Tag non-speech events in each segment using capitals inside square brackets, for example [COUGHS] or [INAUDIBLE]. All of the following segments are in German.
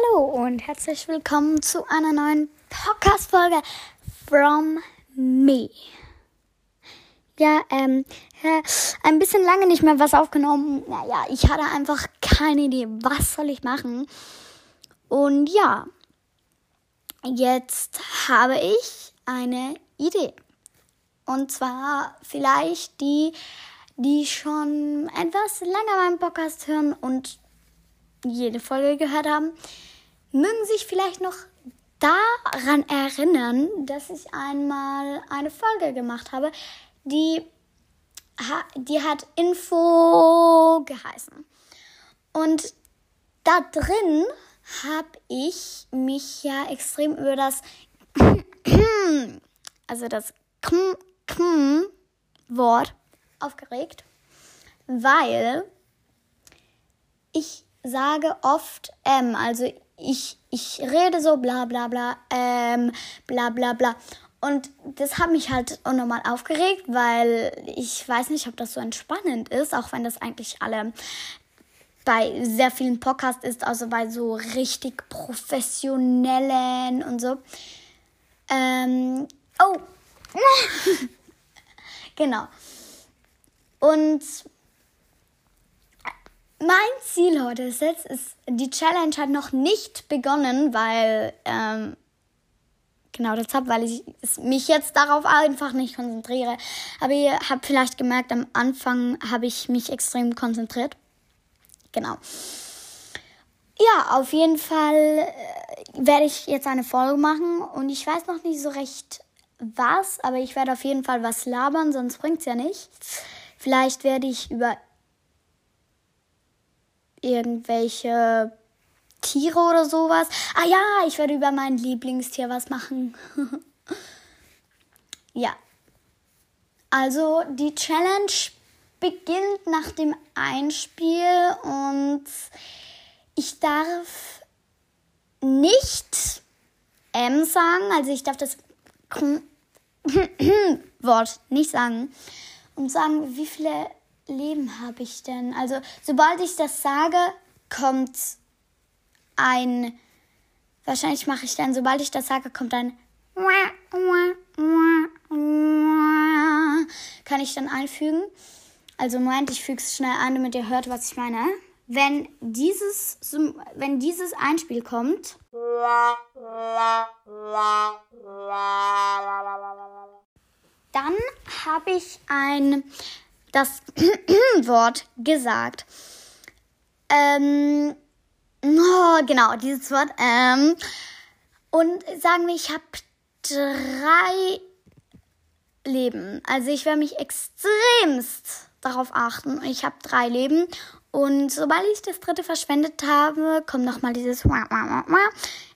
Hallo und herzlich willkommen zu einer neuen Podcast-Folge from me. Ja, ähm, ja, ein bisschen lange nicht mehr was aufgenommen. Naja, ich hatte einfach keine Idee, was soll ich machen. Und ja, jetzt habe ich eine Idee. Und zwar vielleicht die, die schon etwas länger meinen Podcast hören und jede Folge gehört haben, mögen sich vielleicht noch daran erinnern, dass ich einmal eine Folge gemacht habe, die, die hat Info geheißen. Und da drin habe ich mich ja extrem über das [COUGHS] also das Wort aufgeregt, weil ich sage oft M, also ich, ich rede so bla bla bla, ähm, bla bla bla. Und das hat mich halt unnormal aufgeregt, weil ich weiß nicht, ob das so entspannend ist, auch wenn das eigentlich alle bei sehr vielen Podcasts ist, also bei so richtig professionellen und so. Ähm, oh, [LAUGHS] genau. Und mein Ziel heute ist jetzt, ist, die Challenge hat noch nicht begonnen, weil, ähm, genau deshalb, weil ich mich jetzt darauf einfach nicht konzentriere. Aber ihr habt vielleicht gemerkt, am Anfang habe ich mich extrem konzentriert. Genau. Ja, auf jeden Fall äh, werde ich jetzt eine Folge machen und ich weiß noch nicht so recht was, aber ich werde auf jeden Fall was labern, sonst bringt es ja nichts. Vielleicht werde ich über irgendwelche Tiere oder sowas. Ah ja, ich werde über mein Lieblingstier was machen. [LAUGHS] ja. Also die Challenge beginnt nach dem Einspiel und ich darf nicht M sagen, also ich darf das [CLEARS THROAT] Wort nicht sagen und sagen, wie viele Leben habe ich denn? Also, sobald ich das sage, kommt ein. Wahrscheinlich mache ich dann, sobald ich das sage, kommt ein. Kann ich dann einfügen. Also, Moment, ich füge es schnell ein, damit ihr hört, was ich meine. Wenn dieses, wenn dieses Einspiel kommt. Dann habe ich ein das [CLEARS THROAT] Wort gesagt. Ähm, oh, genau, dieses Wort. Ähm, und sagen wir, ich habe drei Leben. Also ich werde mich extremst darauf achten. Ich habe drei Leben. Und sobald ich das dritte verschwendet habe, kommt nochmal dieses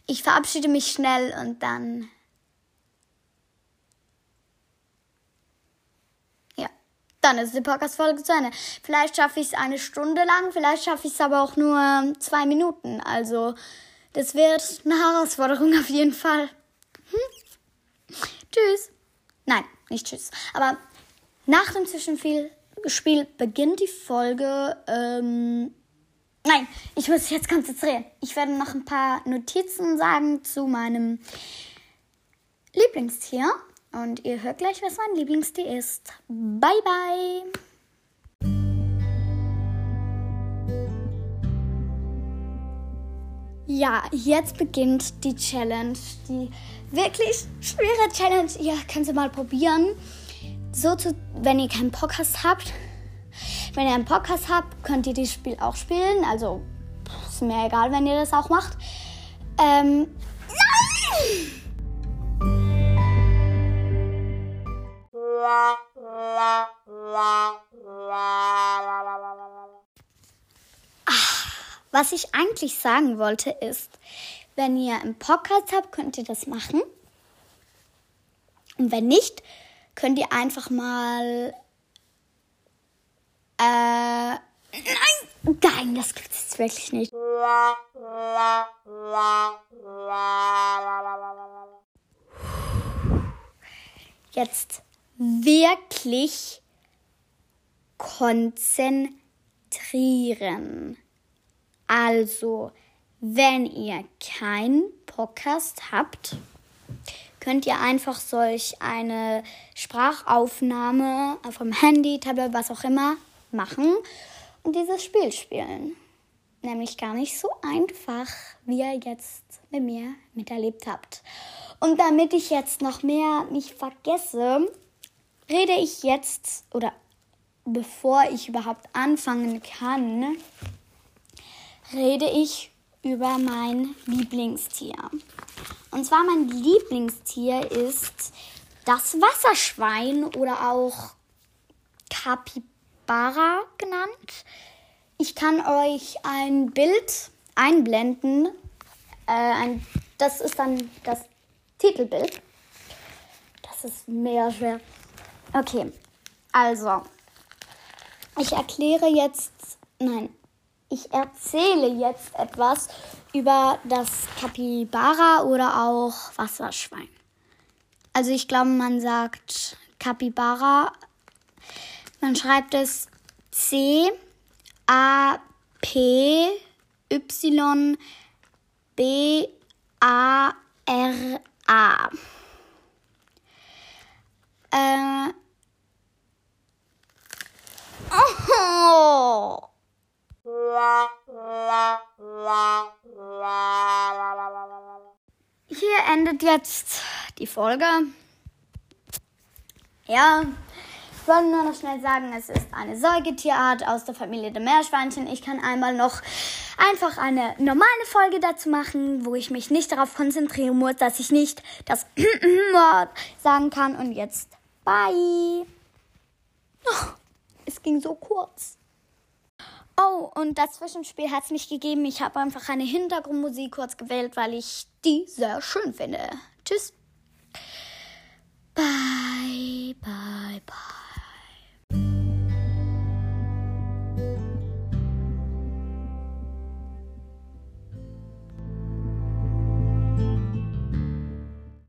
Ich verabschiede mich schnell und dann dann ist die Podcast-Folge zu Ende. Vielleicht schaffe ich es eine Stunde lang, vielleicht schaffe ich es aber auch nur zwei Minuten. Also, das wird eine Herausforderung auf jeden Fall. Hm? Tschüss. Nein, nicht tschüss. Aber nach dem Zwischenspiel beginnt die Folge. Ähm, nein, ich muss jetzt konzentrieren. Ich werde noch ein paar Notizen sagen zu meinem Lieblingstier. Und ihr hört gleich, was mein Lieblingstee ist. Bye, bye! Ja, jetzt beginnt die Challenge. Die wirklich schwere Challenge. Ihr könnt sie mal probieren. So zu, wenn ihr keinen Podcast habt. Wenn ihr einen Podcast habt, könnt ihr das Spiel auch spielen. Also ist mir egal, wenn ihr das auch macht. Ähm, nein! Was ich eigentlich sagen wollte ist, wenn ihr einen Podcast habt, könnt ihr das machen. Und wenn nicht, könnt ihr einfach mal. Äh. Nein! Nein, das gibt es wirklich nicht. Jetzt wirklich konzentrieren. Also wenn ihr keinen Podcast habt, könnt ihr einfach solch eine Sprachaufnahme vom Handy, Tablet, was auch immer machen und dieses Spiel spielen. Nämlich gar nicht so einfach, wie ihr jetzt mit mir miterlebt habt. Und damit ich jetzt noch mehr nicht vergesse, rede ich jetzt oder bevor ich überhaupt anfangen kann, rede ich über mein Lieblingstier. Und zwar mein Lieblingstier ist das Wasserschwein oder auch Capybara genannt. Ich kann euch ein Bild einblenden. Äh, ein, das ist dann das Titelbild. Das ist mega schwer. Okay, also, ich erkläre jetzt, nein, ich erzähle jetzt etwas über das Kapibara oder auch Wasserschwein. Also ich glaube, man sagt Kapibara. Man schreibt es C A P Y B A R A. Äh, Hier endet jetzt die Folge. Ja, ich wollte nur noch schnell sagen, es ist eine Säugetierart aus der Familie der Meerschweinchen. Ich kann einmal noch einfach eine normale Folge dazu machen, wo ich mich nicht darauf konzentrieren muss, dass ich nicht das [CLEARS THROAT] Wort sagen kann. Und jetzt, bye. Oh, es ging so kurz. Oh, und das Zwischenspiel hat es nicht gegeben. Ich habe einfach eine Hintergrundmusik kurz gewählt, weil ich die sehr schön finde. Tschüss.